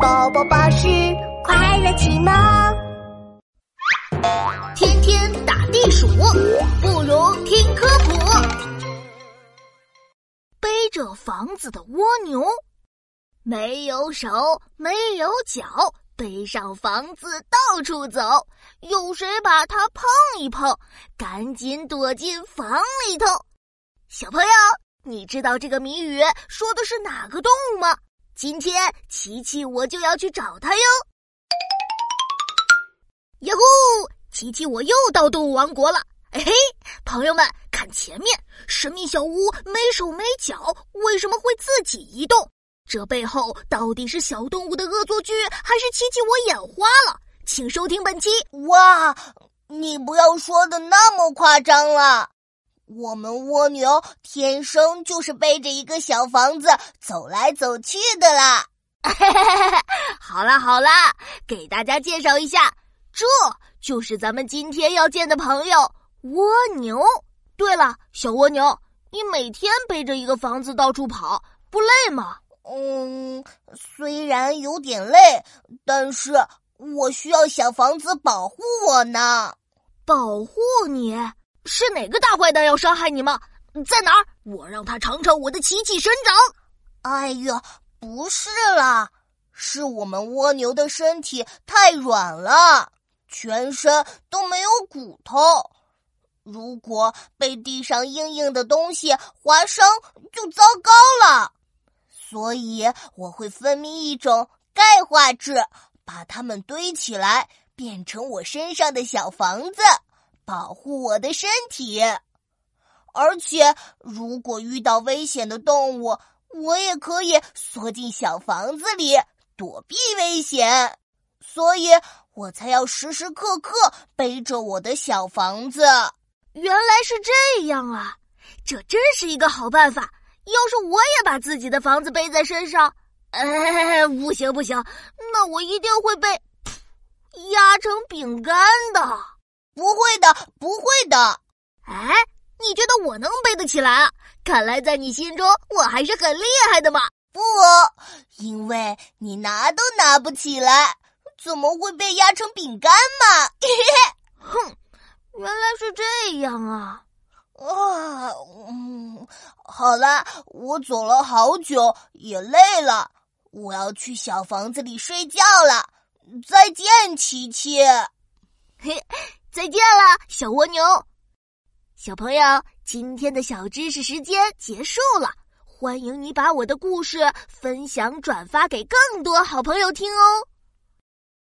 宝宝巴士快乐启蒙。天天打地鼠，不如听科普。背着房子的蜗牛，没有手，没有脚，背上房子到处走。有谁把它碰一碰，赶紧躲进房里头。小朋友，你知道这个谜语说的是哪个动物吗？今天琪琪我就要去找他哟。呀呼！琪琪我又到动物王国了。哎嘿，朋友们看前面，神秘小屋没手没脚，为什么会自己移动？这背后到底是小动物的恶作剧，还是琪琪我眼花了？请收听本期。哇，你不要说的那么夸张了。我们蜗牛天生就是背着一个小房子走来走去的啦。好啦好啦，给大家介绍一下，这就是咱们今天要见的朋友蜗牛。对了，小蜗牛，你每天背着一个房子到处跑，不累吗？嗯，虽然有点累，但是我需要小房子保护我呢。保护你？是哪个大坏蛋要伤害你吗？在哪儿？我让他尝尝我的奇迹神掌！哎呀，不是啦，是我们蜗牛的身体太软了，全身都没有骨头。如果被地上硬硬的东西划伤，就糟糕了。所以我会分泌一种钙化质，把它们堆起来，变成我身上的小房子。保护我的身体，而且如果遇到危险的动物，我也可以缩进小房子里躲避危险。所以我才要时时刻刻背着我的小房子。原来是这样啊！这真是一个好办法。要是我也把自己的房子背在身上，哎，不行不行，那我一定会被 压成饼干的。不会的，不会的。哎，你觉得我能背得起来？看来在你心中我还是很厉害的嘛。不，因为你拿都拿不起来，怎么会被压成饼干嘛？哼，原来是这样啊！啊，嗯，好了，我走了好久，也累了，我要去小房子里睡觉了。再见，琪琪。嘿。再见了，小蜗牛。小朋友，今天的小知识时间结束了，欢迎你把我的故事分享转发给更多好朋友听哦。